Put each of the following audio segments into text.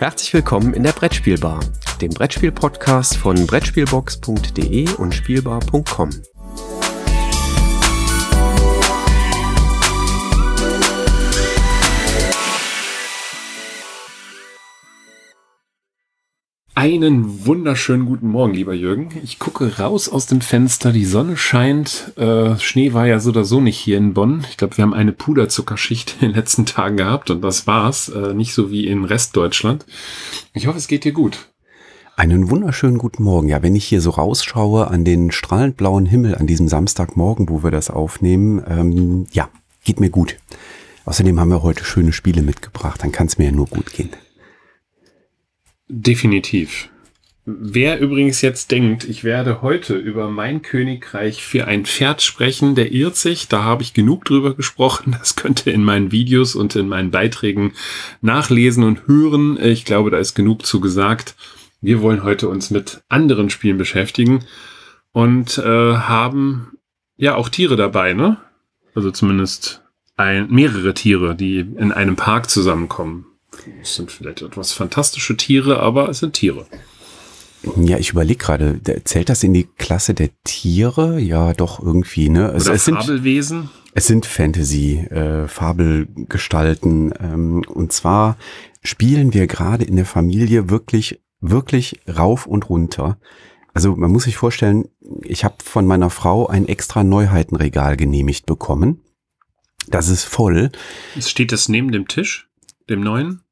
Herzlich willkommen in der Brettspielbar, dem Brettspiel-Podcast von Brettspielbox.de und Spielbar.com. Einen wunderschönen guten Morgen, lieber Jürgen. Ich gucke raus aus dem Fenster, die Sonne scheint. Äh, Schnee war ja so oder so nicht hier in Bonn. Ich glaube, wir haben eine Puderzuckerschicht in den letzten Tagen gehabt und das war's. Äh, nicht so wie in Restdeutschland. Ich hoffe, es geht dir gut. Einen wunderschönen guten Morgen. Ja, wenn ich hier so rausschaue an den strahlend blauen Himmel an diesem Samstagmorgen, wo wir das aufnehmen, ähm, ja, geht mir gut. Außerdem haben wir heute schöne Spiele mitgebracht. Dann kann es mir ja nur gut gehen. Definitiv. Wer übrigens jetzt denkt, ich werde heute über mein Königreich für ein Pferd sprechen, der irrt sich. Da habe ich genug drüber gesprochen. Das könnt ihr in meinen Videos und in meinen Beiträgen nachlesen und hören. Ich glaube, da ist genug zu gesagt. Wir wollen heute uns mit anderen Spielen beschäftigen und äh, haben ja auch Tiere dabei, ne? Also zumindest ein, mehrere Tiere, die in einem Park zusammenkommen. Es sind vielleicht etwas fantastische Tiere, aber es sind Tiere. Ja, ich überlege gerade, zählt das in die Klasse der Tiere? Ja, doch irgendwie, ne? Es, Oder es Fabelwesen? Sind, es sind Fantasy, äh, Fabelgestalten. Ähm, und zwar spielen wir gerade in der Familie wirklich, wirklich rauf und runter. Also man muss sich vorstellen, ich habe von meiner Frau ein extra Neuheitenregal genehmigt bekommen. Das ist voll. Steht das neben dem Tisch, dem neuen?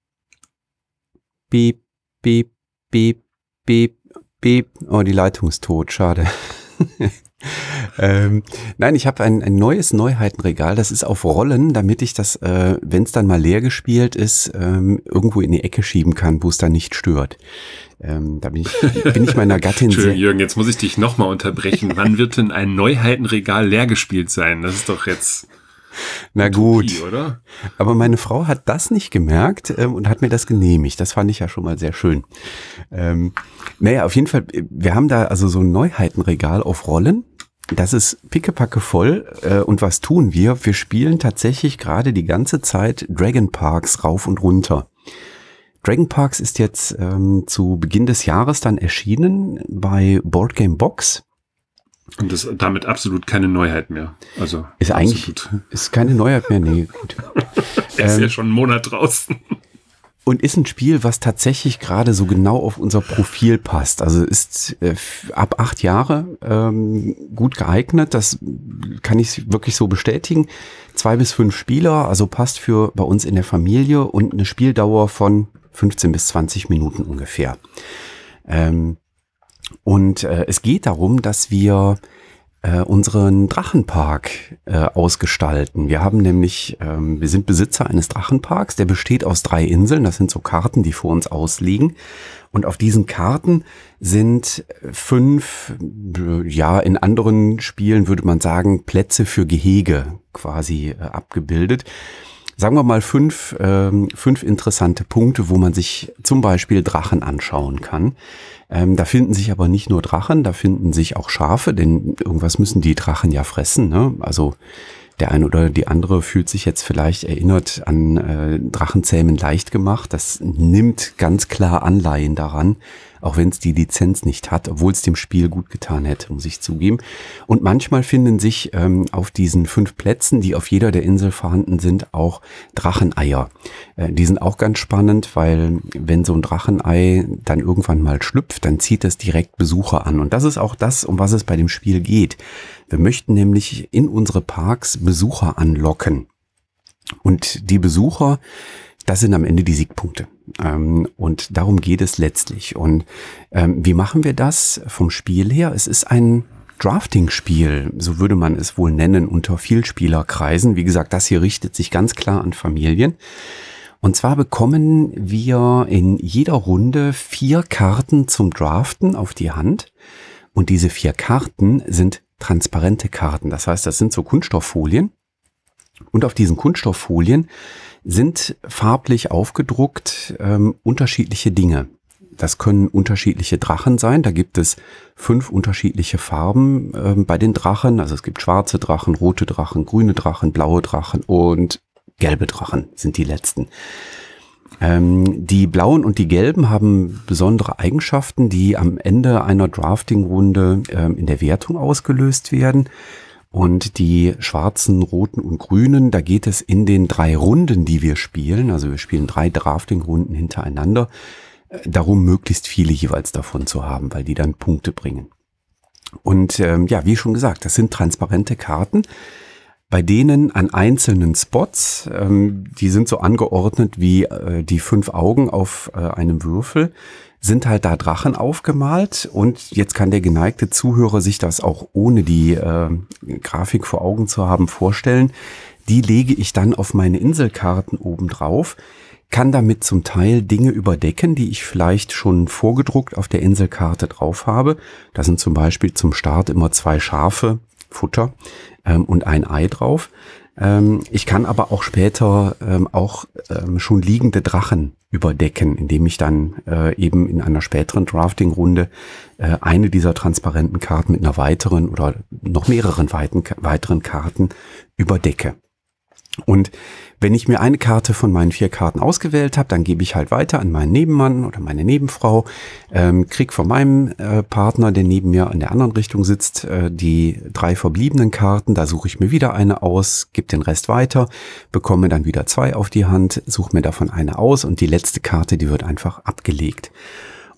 Beep, beep, beep, beep, beep. Oh, die Leitung ist tot, schade. ähm, nein, ich habe ein, ein neues Neuheitenregal, das ist auf Rollen, damit ich das, äh, wenn es dann mal leer gespielt ist, ähm, irgendwo in die Ecke schieben kann, wo es dann nicht stört. Ähm, da bin ich, bin ich meiner Gattin sehr... Jürgen, jetzt muss ich dich nochmal unterbrechen. Wann wird denn ein Neuheitenregal leer gespielt sein? Das ist doch jetzt... Na gut. oder? Aber meine Frau hat das nicht gemerkt ähm, und hat mir das genehmigt. Das fand ich ja schon mal sehr schön. Ähm, naja, auf jeden Fall, wir haben da also so ein Neuheitenregal auf Rollen. Das ist pickepacke voll. Äh, und was tun wir? Wir spielen tatsächlich gerade die ganze Zeit Dragon Parks rauf und runter. Dragon Parks ist jetzt ähm, zu Beginn des Jahres dann erschienen bei Board Game Box. Und das ist damit absolut keine Neuheit mehr. Also ist eigentlich ist keine Neuheit mehr. Nee, gut. Der ist ja ähm, schon einen Monat draußen. Und ist ein Spiel, was tatsächlich gerade so genau auf unser Profil passt. Also ist äh, ab acht Jahre ähm, gut geeignet. Das kann ich wirklich so bestätigen. Zwei bis fünf Spieler, also passt für bei uns in der Familie und eine Spieldauer von 15 bis 20 Minuten ungefähr. Ähm, und äh, es geht darum, dass wir äh, unseren Drachenpark äh, ausgestalten. Wir haben nämlich, ähm, wir sind Besitzer eines Drachenparks, der besteht aus drei Inseln. Das sind so Karten, die vor uns ausliegen. Und auf diesen Karten sind fünf, ja, in anderen Spielen würde man sagen, Plätze für Gehege quasi äh, abgebildet sagen wir mal fünf, ähm, fünf interessante Punkte, wo man sich zum Beispiel Drachen anschauen kann. Ähm, da finden sich aber nicht nur Drachen, da finden sich auch Schafe, denn irgendwas müssen die Drachen ja fressen. Ne? Also der eine oder die andere fühlt sich jetzt vielleicht erinnert an äh, Drachenzähmen leicht gemacht. Das nimmt ganz klar Anleihen daran, auch wenn es die Lizenz nicht hat, obwohl es dem Spiel gut getan hätte, muss ich zugeben. Und manchmal finden sich ähm, auf diesen fünf Plätzen, die auf jeder der Insel vorhanden sind, auch Dracheneier. Äh, die sind auch ganz spannend, weil wenn so ein Drachenei dann irgendwann mal schlüpft, dann zieht es direkt Besucher an. Und das ist auch das, um was es bei dem Spiel geht. Wir möchten nämlich in unsere Parks Besucher anlocken. Und die Besucher, das sind am Ende die Siegpunkte. Ähm, und darum geht es letztlich. Und ähm, wie machen wir das vom Spiel her? Es ist ein Drafting-Spiel, so würde man es wohl nennen, unter Vielspielerkreisen. Wie gesagt, das hier richtet sich ganz klar an Familien. Und zwar bekommen wir in jeder Runde vier Karten zum Draften auf die Hand. Und diese vier Karten sind transparente Karten. Das heißt, das sind so Kunststofffolien. Und auf diesen Kunststofffolien sind farblich aufgedruckt ähm, unterschiedliche Dinge. Das können unterschiedliche Drachen sein. Da gibt es fünf unterschiedliche Farben ähm, bei den Drachen. Also es gibt schwarze Drachen, rote Drachen, grüne Drachen, blaue Drachen und gelbe Drachen sind die letzten. Ähm, die blauen und die gelben haben besondere Eigenschaften, die am Ende einer Drafting-Runde ähm, in der Wertung ausgelöst werden. Und die schwarzen, roten und grünen, da geht es in den drei Runden, die wir spielen, also wir spielen drei Drafting-Runden hintereinander, äh, darum möglichst viele jeweils davon zu haben, weil die dann Punkte bringen. Und ähm, ja, wie schon gesagt, das sind transparente Karten bei denen an einzelnen Spots, ähm, die sind so angeordnet wie äh, die fünf Augen auf äh, einem Würfel, sind halt da Drachen aufgemalt und jetzt kann der geneigte Zuhörer sich das auch ohne die äh, Grafik vor Augen zu haben vorstellen. Die lege ich dann auf meine Inselkarten oben drauf, kann damit zum Teil Dinge überdecken, die ich vielleicht schon vorgedruckt auf der Inselkarte drauf habe. Da sind zum Beispiel zum Start immer zwei Schafe, Futter ähm, und ein Ei drauf. Ähm, ich kann aber auch später ähm, auch ähm, schon liegende Drachen überdecken, indem ich dann äh, eben in einer späteren Drafting-Runde äh, eine dieser transparenten Karten mit einer weiteren oder noch mehreren weiten, weiteren Karten überdecke. Und wenn ich mir eine Karte von meinen vier Karten ausgewählt habe, dann gebe ich halt weiter an meinen Nebenmann oder meine Nebenfrau, ähm, krieg von meinem äh, Partner, der neben mir in der anderen Richtung sitzt, äh, die drei verbliebenen Karten. Da suche ich mir wieder eine aus, gebe den Rest weiter, bekomme dann wieder zwei auf die Hand, suche mir davon eine aus und die letzte Karte, die wird einfach abgelegt.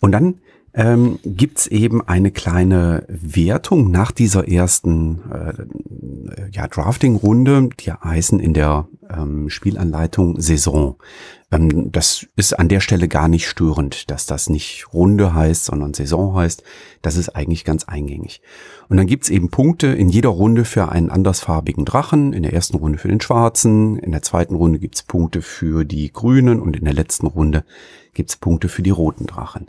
Und dann ähm, gibt eben eine kleine Wertung nach dieser ersten äh, ja, Drafting-Runde, die heißen in der ähm, Spielanleitung Saison. Ähm, das ist an der Stelle gar nicht störend, dass das nicht Runde heißt, sondern Saison heißt. Das ist eigentlich ganz eingängig. Und dann gibt's eben Punkte in jeder Runde für einen andersfarbigen Drachen. In der ersten Runde für den schwarzen, in der zweiten Runde gibt's Punkte für die grünen und in der letzten Runde gibt's Punkte für die roten Drachen.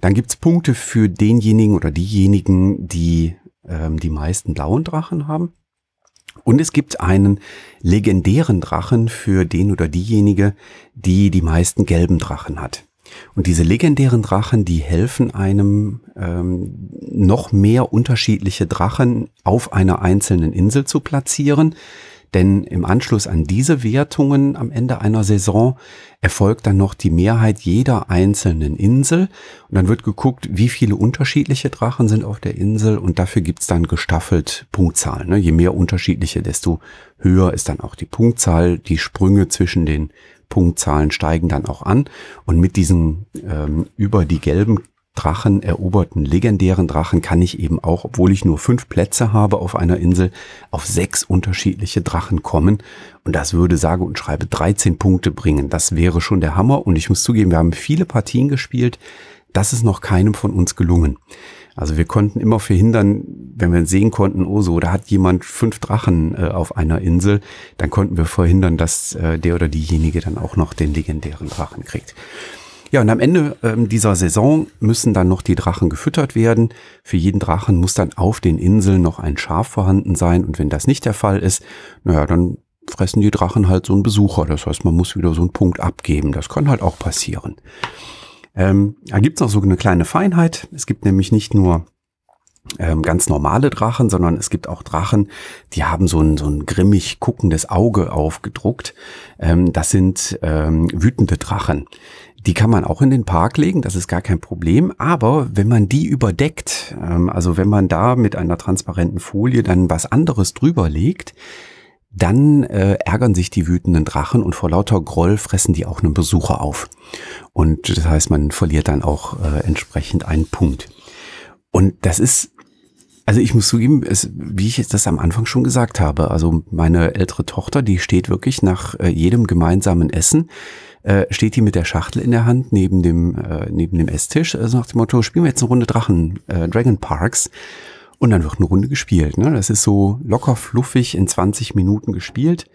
Dann gibt's Punkte für denjenigen oder diejenigen, die ähm, die meisten blauen Drachen haben. Und es gibt einen legendären Drachen für den oder diejenige, die die meisten gelben Drachen hat. Und diese legendären Drachen, die helfen einem ähm, noch mehr unterschiedliche Drachen auf einer einzelnen Insel zu platzieren. Denn im Anschluss an diese Wertungen am Ende einer Saison erfolgt dann noch die Mehrheit jeder einzelnen Insel. Und dann wird geguckt, wie viele unterschiedliche Drachen sind auf der Insel. Und dafür gibt's dann gestaffelt Punktzahlen. Ne? Je mehr unterschiedliche, desto höher ist dann auch die Punktzahl. Die Sprünge zwischen den Punktzahlen steigen dann auch an. Und mit diesen ähm, über die gelben Drachen eroberten legendären Drachen kann ich eben auch, obwohl ich nur fünf Plätze habe auf einer Insel, auf sechs unterschiedliche Drachen kommen. Und das würde sage und schreibe 13 Punkte bringen. Das wäre schon der Hammer. Und ich muss zugeben, wir haben viele Partien gespielt. Das ist noch keinem von uns gelungen. Also wir konnten immer verhindern, wenn wir sehen konnten, oh so, da hat jemand fünf Drachen äh, auf einer Insel, dann konnten wir verhindern, dass äh, der oder diejenige dann auch noch den legendären Drachen kriegt. Ja, und am Ende ähm, dieser Saison müssen dann noch die Drachen gefüttert werden. Für jeden Drachen muss dann auf den Inseln noch ein Schaf vorhanden sein. Und wenn das nicht der Fall ist, naja, dann fressen die Drachen halt so einen Besucher. Das heißt, man muss wieder so einen Punkt abgeben. Das kann halt auch passieren. Ähm, da gibt's noch so eine kleine Feinheit. Es gibt nämlich nicht nur ähm, ganz normale Drachen, sondern es gibt auch Drachen, die haben so ein, so ein grimmig guckendes Auge aufgedruckt. Ähm, das sind ähm, wütende Drachen. Die kann man auch in den Park legen, das ist gar kein Problem. Aber wenn man die überdeckt, ähm, also wenn man da mit einer transparenten Folie dann was anderes drüber legt, dann äh, ärgern sich die wütenden Drachen und vor lauter Groll fressen die auch einen Besucher auf. Und das heißt, man verliert dann auch äh, entsprechend einen Punkt. Und das ist, also ich muss zugeben, es, wie ich das am Anfang schon gesagt habe, also meine ältere Tochter, die steht wirklich nach äh, jedem gemeinsamen Essen äh, steht die mit der Schachtel in der Hand neben dem, äh, neben dem Esstisch, also nach dem Motto, spielen wir jetzt eine Runde Drachen, äh, Dragon Parks. Und dann wird eine Runde gespielt. Ne? Das ist so locker fluffig in 20 Minuten gespielt.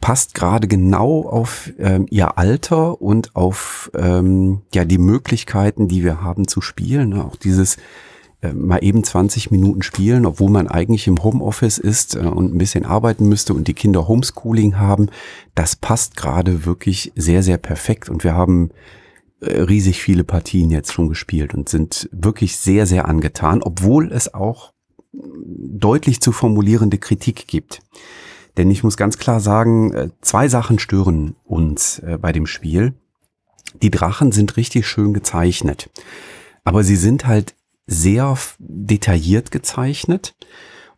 Passt gerade genau auf ähm, ihr Alter und auf ähm, ja die Möglichkeiten, die wir haben zu spielen. Ne? Auch dieses äh, mal eben 20 Minuten spielen, obwohl man eigentlich im Homeoffice ist äh, und ein bisschen arbeiten müsste und die Kinder Homeschooling haben, das passt gerade wirklich sehr, sehr perfekt und wir haben äh, riesig viele Partien jetzt schon gespielt und sind wirklich sehr, sehr angetan, obwohl es auch deutlich zu formulierende Kritik gibt. Denn ich muss ganz klar sagen, zwei Sachen stören uns bei dem Spiel. die Drachen sind richtig schön gezeichnet. Aber sie sind halt sehr detailliert gezeichnet.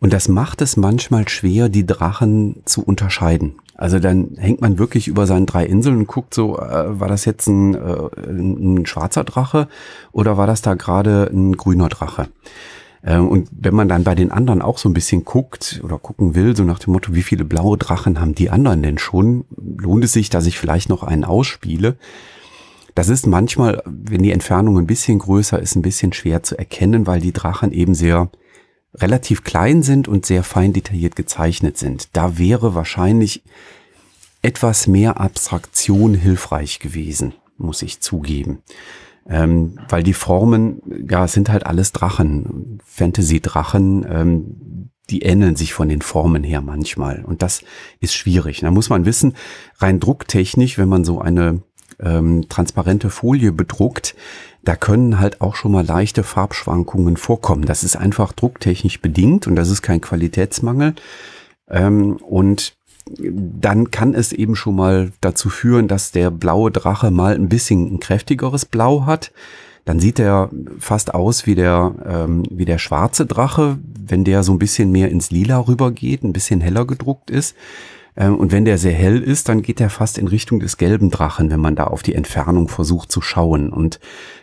Und das macht es manchmal schwer, die Drachen zu unterscheiden. Also dann hängt man wirklich über seinen drei Inseln und guckt so, äh, war das jetzt ein, äh, ein schwarzer Drache oder war das da gerade ein grüner Drache? Äh, und wenn man dann bei den anderen auch so ein bisschen guckt oder gucken will, so nach dem Motto, wie viele blaue Drachen haben die anderen denn schon, lohnt es sich, dass ich vielleicht noch einen ausspiele. Das ist manchmal, wenn die Entfernung ein bisschen größer ist, ein bisschen schwer zu erkennen, weil die Drachen eben sehr relativ klein sind und sehr fein detailliert gezeichnet sind. Da wäre wahrscheinlich etwas mehr Abstraktion hilfreich gewesen, muss ich zugeben. Ähm, weil die Formen, ja, es sind halt alles Drachen, Fantasy-Drachen, ähm, die ähneln sich von den Formen her manchmal. Und das ist schwierig. Da muss man wissen, rein drucktechnisch, wenn man so eine ähm, transparente Folie bedruckt, da können halt auch schon mal leichte Farbschwankungen vorkommen. Das ist einfach drucktechnisch bedingt und das ist kein Qualitätsmangel. Ähm, und dann kann es eben schon mal dazu führen, dass der blaue Drache mal ein bisschen ein kräftigeres Blau hat. Dann sieht er fast aus wie der, ähm, wie der schwarze Drache, wenn der so ein bisschen mehr ins Lila rübergeht, ein bisschen heller gedruckt ist. Ähm, und wenn der sehr hell ist, dann geht er fast in Richtung des gelben Drachen, wenn man da auf die Entfernung versucht zu schauen. Und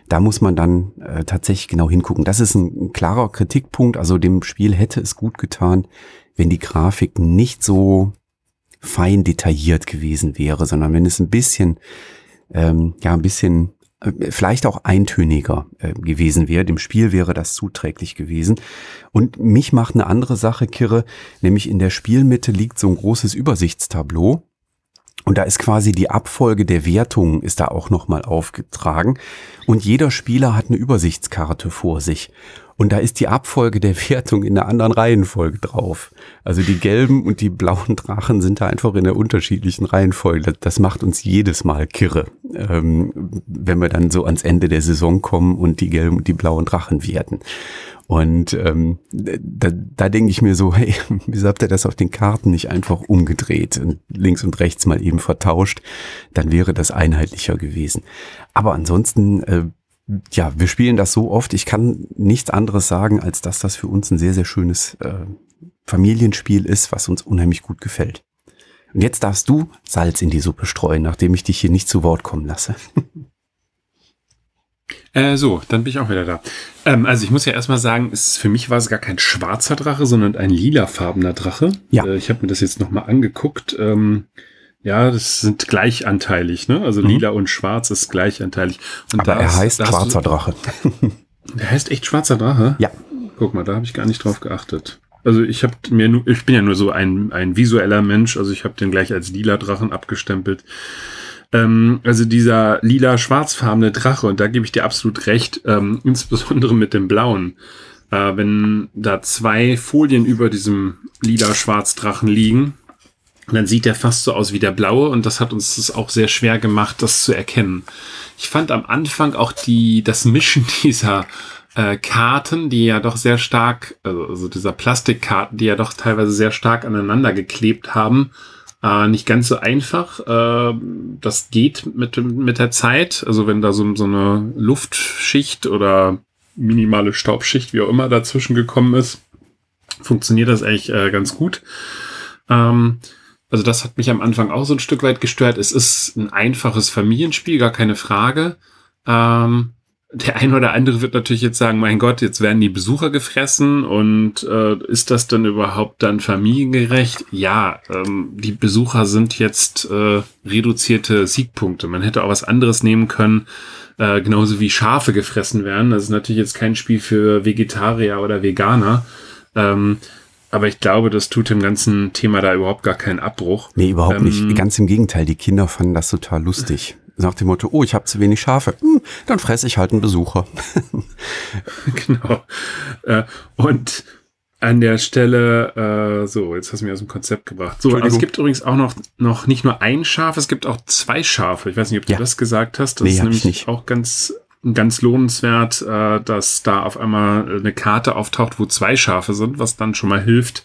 da muss man dann äh, tatsächlich genau hingucken. Das ist ein, ein klarer Kritikpunkt. Also dem Spiel hätte es gut getan, wenn die Grafik nicht so fein detailliert gewesen wäre, sondern wenn es ein bisschen, ähm, ja, ein bisschen vielleicht auch eintöniger äh, gewesen wäre. Dem Spiel wäre das zuträglich gewesen. Und mich macht eine andere Sache kirre, nämlich in der Spielmitte liegt so ein großes Übersichtstableau. Und da ist quasi die Abfolge der Wertungen ist da auch nochmal aufgetragen. Und jeder Spieler hat eine Übersichtskarte vor sich. Und da ist die Abfolge der Wertung in einer anderen Reihenfolge drauf. Also die gelben und die blauen Drachen sind da einfach in der unterschiedlichen Reihenfolge. Das, macht uns jedes Mal kirre, ähm, wenn wir dann so ans Ende der Saison kommen und die gelben und die blauen Drachen werten. Und ähm, da, da denke ich mir so, hey, wieso habt ihr das auf den Karten nicht einfach umgedreht und links und rechts mal eben vertauscht? Dann wäre das einheitlicher gewesen. Aber ansonsten äh, ja, wir spielen das so oft. Ich kann nichts anderes sagen, als dass das für uns ein sehr, sehr schönes äh, Familienspiel ist, was uns unheimlich gut gefällt. Und jetzt darfst du Salz in die Suppe streuen, nachdem ich dich hier nicht zu Wort kommen lasse. Äh, so, dann bin ich auch wieder da. Ähm, also ich muss ja erstmal sagen, es, für mich war es gar kein schwarzer Drache, sondern ein lilafarbener Drache. Ja. Äh, ich habe mir das jetzt nochmal angeguckt. Ähm, ja, das sind gleichanteilig, ne? Also mhm. lila und schwarz ist gleichanteilig. Und Aber er heißt schwarzer Drache. Der heißt echt schwarzer Drache? Ja. Guck mal, da habe ich gar nicht drauf geachtet. Also ich habe mir nur, ich bin ja nur so ein, ein visueller Mensch, also ich habe den gleich als lila Drachen abgestempelt. Ähm, also dieser lila schwarzfarbene Drache, und da gebe ich dir absolut recht, ähm, insbesondere mit dem blauen. Äh, wenn da zwei Folien über diesem lila Schwarzdrachen liegen, und dann sieht er fast so aus wie der blaue und das hat uns das auch sehr schwer gemacht, das zu erkennen. Ich fand am Anfang auch die, das Mischen dieser äh, Karten, die ja doch sehr stark, also, also dieser Plastikkarten, die ja doch teilweise sehr stark aneinander geklebt haben, äh, nicht ganz so einfach. Äh, das geht mit, mit der Zeit. Also wenn da so, so eine Luftschicht oder minimale Staubschicht, wie auch immer, dazwischen gekommen ist, funktioniert das eigentlich äh, ganz gut. Ähm, also das hat mich am Anfang auch so ein Stück weit gestört. Es ist ein einfaches Familienspiel, gar keine Frage. Ähm, der ein oder andere wird natürlich jetzt sagen, mein Gott, jetzt werden die Besucher gefressen und äh, ist das dann überhaupt dann familiengerecht? Ja, ähm, die Besucher sind jetzt äh, reduzierte Siegpunkte. Man hätte auch was anderes nehmen können, äh, genauso wie Schafe gefressen werden. Das ist natürlich jetzt kein Spiel für Vegetarier oder Veganer. Ähm, aber ich glaube, das tut dem ganzen Thema da überhaupt gar keinen Abbruch. Nee, überhaupt ähm, nicht. Ganz im Gegenteil, die Kinder fanden das total lustig. Nach dem Motto, oh, ich habe zu wenig Schafe, hm, dann fresse ich halt einen Besucher. genau. Äh, und an der Stelle, äh, so, jetzt hast du mir aus dem Konzept gebracht. So, also es gibt übrigens auch noch, noch nicht nur ein Schaf, es gibt auch zwei Schafe. Ich weiß nicht, ob du ja. das gesagt hast. Das nee, ist nämlich auch ganz ganz lohnenswert, äh, dass da auf einmal eine Karte auftaucht, wo zwei Schafe sind, was dann schon mal hilft,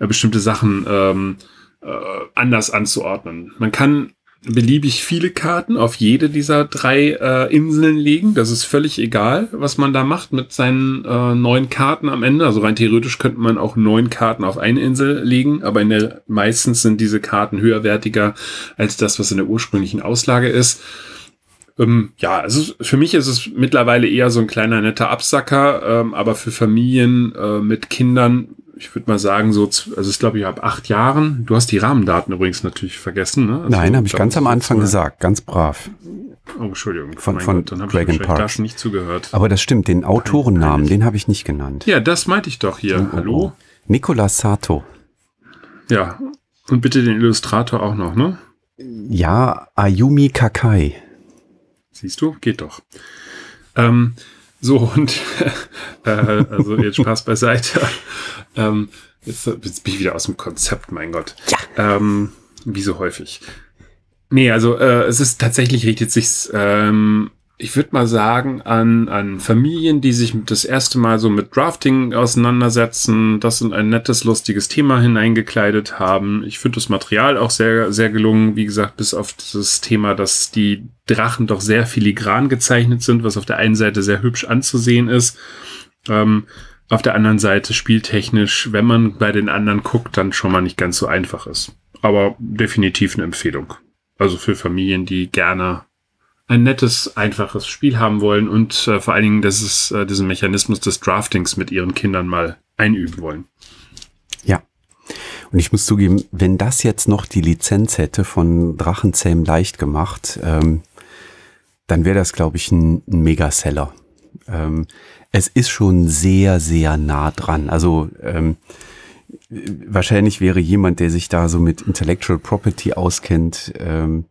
äh, bestimmte Sachen ähm, äh, anders anzuordnen. Man kann beliebig viele Karten auf jede dieser drei äh, Inseln legen. Das ist völlig egal, was man da macht mit seinen äh, neun Karten am Ende. Also rein theoretisch könnte man auch neun Karten auf eine Insel legen, aber in der meistens sind diese Karten höherwertiger als das, was in der ursprünglichen Auslage ist. Ähm, ja, also für mich ist es mittlerweile eher so ein kleiner netter Absacker, ähm, aber für Familien äh, mit Kindern ich würde mal sagen, so, also ich glaube, ich habe acht Jahren. Du hast die Rahmendaten übrigens natürlich vergessen, ne? Also, Nein, habe ich ganz am Anfang gesagt, ganz brav. Oh, Entschuldigung. Von, von Gott, dann habe ich Park. nicht zugehört. Aber das stimmt, den Autorennamen, den habe ich nicht genannt. Ja, das meinte ich doch hier. Oh, Hallo? Nicolas Sato. Ja, und bitte den Illustrator auch noch, ne? Ja, Ayumi Kakai. Siehst du? Geht doch. Ähm, so, und äh, also jetzt Spaß beiseite. ähm, jetzt, jetzt bin ich wieder aus dem Konzept, mein Gott. Ja. Ähm, wie so häufig. Nee, also äh, es ist tatsächlich richtet sich, ähm, ich würde mal sagen, an, an Familien, die sich das erste Mal so mit Drafting auseinandersetzen, das in ein nettes, lustiges Thema hineingekleidet haben. Ich finde das Material auch sehr, sehr gelungen. Wie gesagt, bis auf das Thema, dass die Drachen doch sehr filigran gezeichnet sind, was auf der einen Seite sehr hübsch anzusehen ist. Ähm, auf der anderen Seite spieltechnisch, wenn man bei den anderen guckt, dann schon mal nicht ganz so einfach ist. Aber definitiv eine Empfehlung. Also für Familien, die gerne ein nettes, einfaches Spiel haben wollen und äh, vor allen Dingen, dass es äh, diesen Mechanismus des Draftings mit ihren Kindern mal einüben wollen. Ja. Und ich muss zugeben, wenn das jetzt noch die Lizenz hätte von Drachenzähm leicht gemacht, ähm, dann wäre das, glaube ich, ein, ein Megaseller. Ähm, es ist schon sehr, sehr nah dran. Also ähm, wahrscheinlich wäre jemand, der sich da so mit Intellectual Property auskennt, ähm,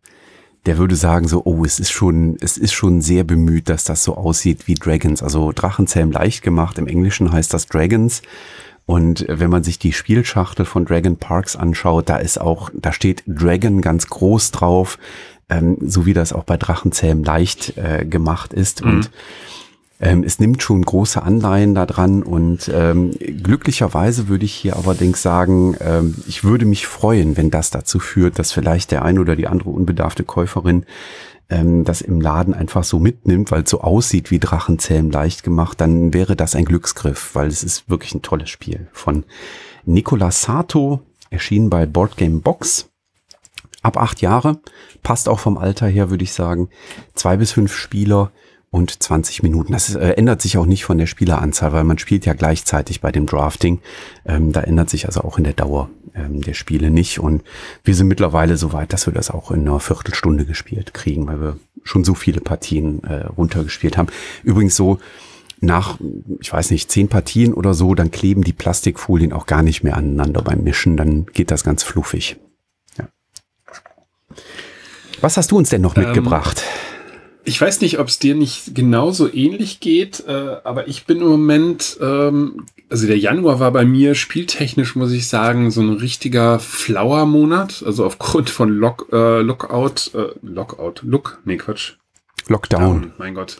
der würde sagen so, oh, es ist schon, es ist schon sehr bemüht, dass das so aussieht wie Dragons. Also Drachenzähm leicht gemacht. Im Englischen heißt das Dragons. Und wenn man sich die Spielschachtel von Dragon Parks anschaut, da ist auch, da steht Dragon ganz groß drauf, ähm, so wie das auch bei Drachenzähm leicht äh, gemacht ist. Mhm. Und ähm, es nimmt schon große Anleihen daran und ähm, glücklicherweise würde ich hier allerdings sagen, ähm, ich würde mich freuen, wenn das dazu führt, dass vielleicht der ein oder die andere unbedarfte Käuferin ähm, das im Laden einfach so mitnimmt, weil es so aussieht wie Drachenzähm leicht gemacht, dann wäre das ein Glücksgriff, weil es ist wirklich ein tolles Spiel von Nicolas Sato, erschienen bei Boardgame Box. Ab acht Jahre, passt auch vom Alter her, würde ich sagen. Zwei bis fünf Spieler und 20 Minuten. Das äh, ändert sich auch nicht von der Spieleranzahl, weil man spielt ja gleichzeitig bei dem Drafting. Ähm, da ändert sich also auch in der Dauer ähm, der Spiele nicht. Und wir sind mittlerweile so weit, dass wir das auch in einer Viertelstunde gespielt kriegen, weil wir schon so viele Partien äh, runtergespielt haben. Übrigens so nach, ich weiß nicht, zehn Partien oder so, dann kleben die Plastikfolien auch gar nicht mehr aneinander beim Mischen. Dann geht das ganz fluffig. Ja. Was hast du uns denn noch Ähm, mitgebracht? Ich weiß nicht, ob es dir nicht genauso ähnlich geht, äh, aber ich bin im Moment, ähm, also der Januar war bei mir spieltechnisch, muss ich sagen, so ein richtiger Flower-Monat. Also aufgrund von Lock, äh, Lockout, äh, Lockout, Look, nee, Quatsch. Lockdown. Down, mein Gott.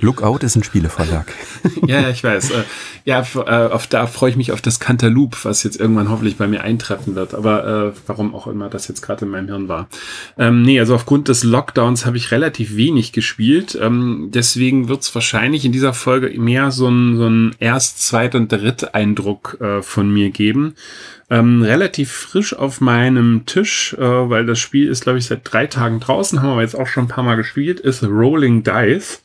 Lookout ist ein Spieleverlag. Ja, ich weiß. Äh, ja, äh, auf, da freue ich mich auf das Cantaloupe, was jetzt irgendwann hoffentlich bei mir eintreffen wird. Aber äh, warum auch immer das jetzt gerade in meinem Hirn war. Ähm, nee, also aufgrund des Lockdowns habe ich relativ wenig gespielt. Ähm, deswegen wird es wahrscheinlich in dieser Folge mehr so ein, so ein Erst-, Zweit- und Dritt-Eindruck äh, von mir geben. Ähm, relativ frisch auf meinem Tisch, äh, weil das Spiel ist, glaube ich, seit drei Tagen draußen, haben wir jetzt auch schon ein paar Mal gespielt, ist Rolling Dice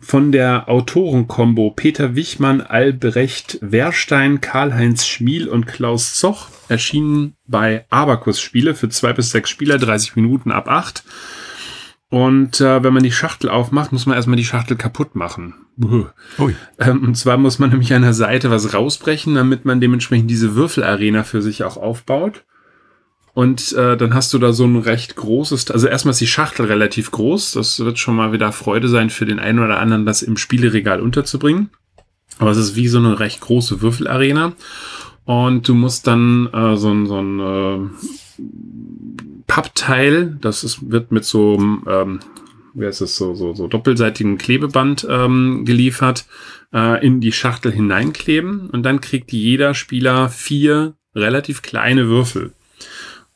von der Autorenkombo Peter Wichmann, Albrecht Wehrstein, Karl-Heinz Schmiel und Klaus Zoch, erschienen bei Abacus Spiele für zwei bis sechs Spieler, 30 Minuten ab acht. Und äh, wenn man die Schachtel aufmacht, muss man erstmal die Schachtel kaputt machen. Ähm, und zwar muss man nämlich an der Seite was rausbrechen, damit man dementsprechend diese Würfelarena für sich auch aufbaut. Und äh, dann hast du da so ein recht großes, also erstmal ist die Schachtel relativ groß. Das wird schon mal wieder Freude sein für den einen oder anderen, das im Spieleregal unterzubringen. Aber es ist wie so eine recht große Würfelarena. Und du musst dann äh, so ein, so ein äh, Pappteil, das ist, wird mit so, ähm, wie heißt es, so, so, so doppelseitigem Klebeband ähm, geliefert, äh, in die Schachtel hineinkleben. Und dann kriegt jeder Spieler vier relativ kleine Würfel.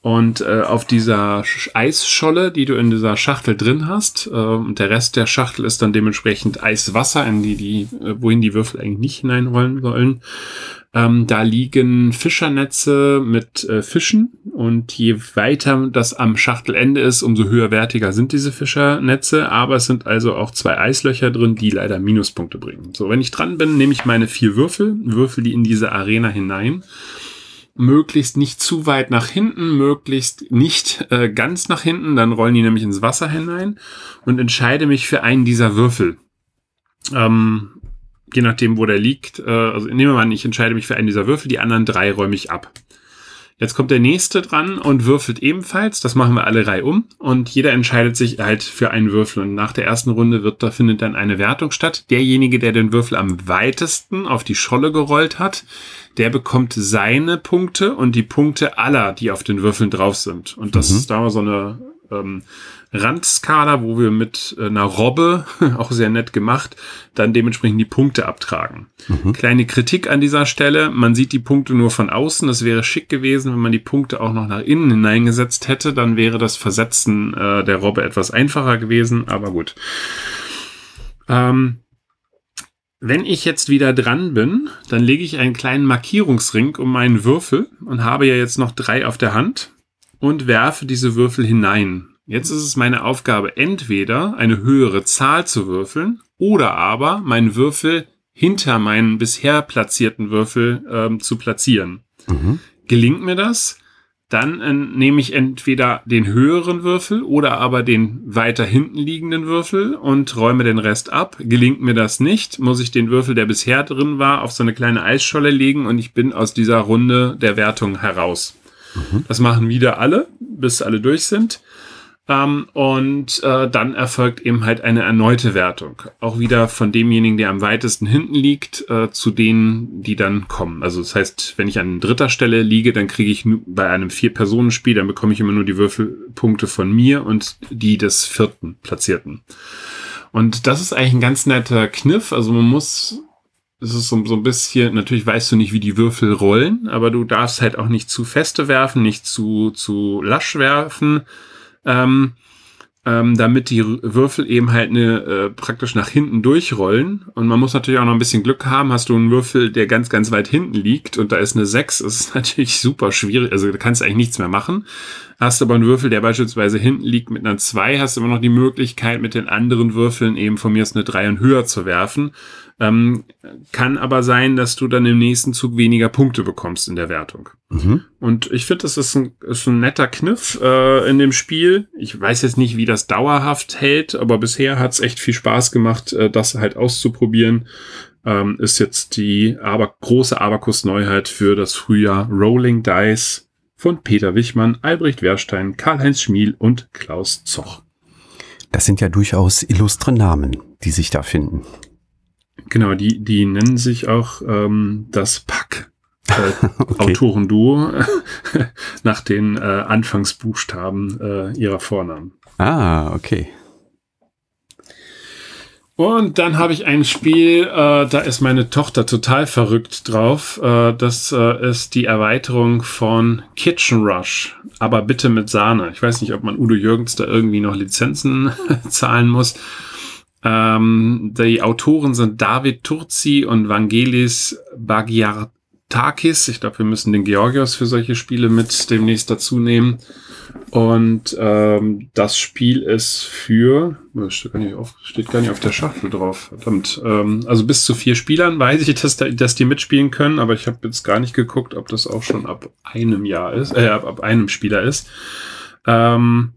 Und äh, auf dieser Eisscholle, die du in dieser Schachtel drin hast, äh, und der Rest der Schachtel ist dann dementsprechend Eiswasser, in die die, äh, wohin die Würfel eigentlich nicht hineinrollen sollen. Ähm, da liegen Fischernetze mit äh, Fischen und je weiter das am Schachtelende ist, umso höherwertiger sind diese Fischernetze. Aber es sind also auch zwei Eislöcher drin, die leider Minuspunkte bringen. So, wenn ich dran bin, nehme ich meine vier Würfel, würfel die in diese Arena hinein möglichst nicht zu weit nach hinten, möglichst nicht äh, ganz nach hinten, dann rollen die nämlich ins Wasser hinein und entscheide mich für einen dieser Würfel. Ähm, je nachdem, wo der liegt, äh, also nehmen wir mal an, ich entscheide mich für einen dieser Würfel, die anderen drei räume ich ab. Jetzt kommt der nächste dran und würfelt ebenfalls. Das machen wir alle Reihe um. Und jeder entscheidet sich halt für einen Würfel. Und nach der ersten Runde wird, da findet dann eine Wertung statt. Derjenige, der den Würfel am weitesten auf die Scholle gerollt hat, der bekommt seine Punkte und die Punkte aller, die auf den Würfeln drauf sind. Und das mhm. ist da so eine ähm, Randskala, wo wir mit äh, einer Robbe, auch sehr nett gemacht, dann dementsprechend die Punkte abtragen. Mhm. Kleine Kritik an dieser Stelle, man sieht die Punkte nur von außen. Das wäre schick gewesen, wenn man die Punkte auch noch nach innen hineingesetzt hätte. Dann wäre das Versetzen äh, der Robbe etwas einfacher gewesen, aber gut. Ähm, wenn ich jetzt wieder dran bin, dann lege ich einen kleinen Markierungsring um meinen Würfel und habe ja jetzt noch drei auf der Hand und werfe diese Würfel hinein. Jetzt ist es meine Aufgabe, entweder eine höhere Zahl zu würfeln oder aber meinen Würfel hinter meinen bisher platzierten Würfel ähm, zu platzieren. Mhm. Gelingt mir das, dann äh, nehme ich entweder den höheren Würfel oder aber den weiter hinten liegenden Würfel und räume den Rest ab. Gelingt mir das nicht, muss ich den Würfel, der bisher drin war, auf so eine kleine Eisscholle legen und ich bin aus dieser Runde der Wertung heraus. Mhm. Das machen wieder alle, bis alle durch sind. Ähm, und äh, dann erfolgt eben halt eine erneute Wertung. Auch wieder von demjenigen, der am weitesten hinten liegt, äh, zu denen, die dann kommen. Also das heißt, wenn ich an dritter Stelle liege, dann kriege ich bei einem Vier-Personen-Spiel, dann bekomme ich immer nur die Würfelpunkte von mir und die des vierten Platzierten. Und das ist eigentlich ein ganz netter Kniff. Also man muss es ist so, so ein bisschen, natürlich weißt du nicht, wie die Würfel rollen, aber du darfst halt auch nicht zu feste werfen, nicht zu, zu lasch werfen ähm, ähm, damit die Würfel eben halt eine, äh, praktisch nach hinten durchrollen. Und man muss natürlich auch noch ein bisschen Glück haben. Hast du einen Würfel, der ganz, ganz weit hinten liegt und da ist eine 6, ist natürlich super schwierig. Also da kannst du eigentlich nichts mehr machen. Hast aber einen Würfel, der beispielsweise hinten liegt mit einer 2, hast du immer noch die Möglichkeit, mit den anderen Würfeln eben von mir aus eine 3 und höher zu werfen. Ähm, kann aber sein, dass du dann im nächsten Zug weniger Punkte bekommst in der Wertung. Mhm. Und ich finde, das ist ein, ist ein netter Kniff äh, in dem Spiel. Ich weiß jetzt nicht, wie das dauerhaft hält, aber bisher hat es echt viel Spaß gemacht, äh, das halt auszuprobieren. Ähm, ist jetzt die aber große Abakus-Neuheit für das Frühjahr Rolling Dice von Peter Wichmann, Albrecht Wehrstein, Karl-Heinz Schmiel und Klaus Zoch. Das sind ja durchaus illustre Namen, die sich da finden. Genau, die, die nennen sich auch ähm, das Pack. Äh, okay. Autorenduo nach den äh, Anfangsbuchstaben äh, ihrer Vornamen. Ah, okay. Und dann habe ich ein Spiel, äh, da ist meine Tochter total verrückt drauf. Äh, das äh, ist die Erweiterung von Kitchen Rush, aber bitte mit Sahne. Ich weiß nicht, ob man Udo Jürgens da irgendwie noch Lizenzen zahlen muss. Ähm, die Autoren sind David Turzi und Vangelis Bagiartakis. Ich glaube, wir müssen den Georgios für solche Spiele mit demnächst dazu nehmen. Und ähm, das Spiel ist für, steht gar, nicht auf, steht gar nicht auf der Schachtel drauf, verdammt. Ähm, also bis zu vier Spielern weiß ich, dass, dass die mitspielen können, aber ich habe jetzt gar nicht geguckt, ob das auch schon ab einem Jahr ist, äh, ab, ab einem Spieler ist. Ähm,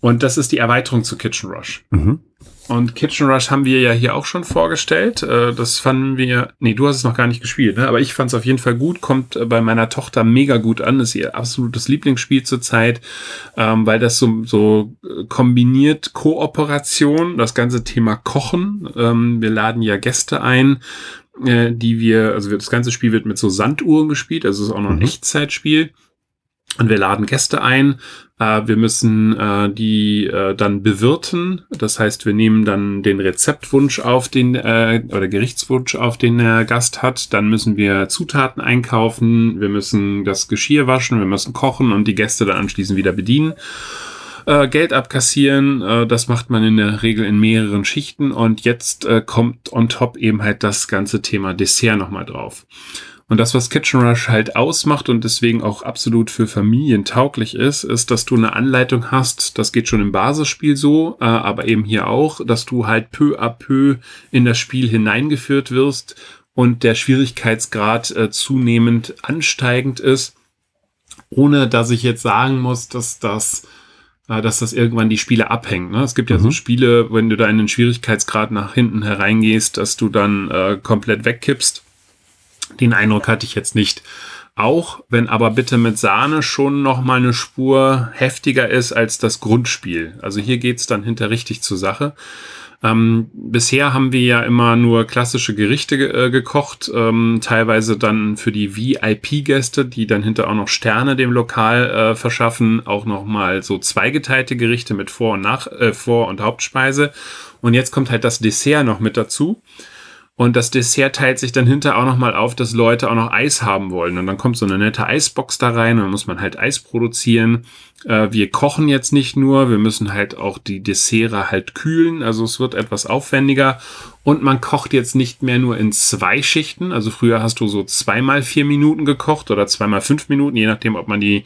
und das ist die Erweiterung zu Kitchen Rush. Mhm. Und Kitchen Rush haben wir ja hier auch schon vorgestellt. Äh, das fanden wir, nee, du hast es noch gar nicht gespielt, ne? aber ich fand es auf jeden Fall gut, kommt äh, bei meiner Tochter mega gut an, ist ihr absolutes Lieblingsspiel zurzeit, ähm, weil das so, so äh, kombiniert Kooperation, das ganze Thema Kochen. Ähm, wir laden ja Gäste ein, die wir, also das ganze Spiel wird mit so Sanduhren gespielt, also es ist auch noch ein mhm. Echtzeitspiel. Und wir laden Gäste ein. Äh, wir müssen äh, die äh, dann bewirten. Das heißt, wir nehmen dann den Rezeptwunsch auf den äh, oder Gerichtswunsch auf den der Gast hat. Dann müssen wir Zutaten einkaufen. Wir müssen das Geschirr waschen. Wir müssen kochen und die Gäste dann anschließend wieder bedienen. Äh, Geld abkassieren, äh, das macht man in der Regel in mehreren Schichten und jetzt äh, kommt on top eben halt das ganze Thema Dessert nochmal drauf. Und das, was Kitchen Rush halt ausmacht und deswegen auch absolut für Familien tauglich ist, ist, dass du eine Anleitung hast. Das geht schon im Basisspiel so, äh, aber eben hier auch, dass du halt peu à peu in das Spiel hineingeführt wirst und der Schwierigkeitsgrad äh, zunehmend ansteigend ist, ohne dass ich jetzt sagen muss, dass das äh, dass das irgendwann die Spiele abhängt. Ne? Es gibt ja so mhm. Spiele, wenn du da in den Schwierigkeitsgrad nach hinten hereingehst, dass du dann äh, komplett wegkippst. Den Eindruck hatte ich jetzt nicht. Auch wenn aber bitte mit Sahne schon noch mal eine Spur heftiger ist als das Grundspiel. Also hier geht's dann hinter richtig zur Sache. Ähm, bisher haben wir ja immer nur klassische Gerichte ge äh, gekocht, ähm, teilweise dann für die VIP-Gäste, die dann hinter auch noch Sterne dem Lokal äh, verschaffen, auch noch mal so zweigeteilte Gerichte mit Vor- und Nach äh, Vor- und Hauptspeise. Und jetzt kommt halt das Dessert noch mit dazu. Und das Dessert teilt sich dann hinter auch nochmal auf, dass Leute auch noch Eis haben wollen. Und dann kommt so eine nette Eisbox da rein und dann muss man halt Eis produzieren. Äh, wir kochen jetzt nicht nur, wir müssen halt auch die Dessert halt kühlen. Also es wird etwas aufwendiger. Und man kocht jetzt nicht mehr nur in zwei Schichten. Also früher hast du so zweimal vier Minuten gekocht oder zweimal fünf Minuten, je nachdem, ob man die,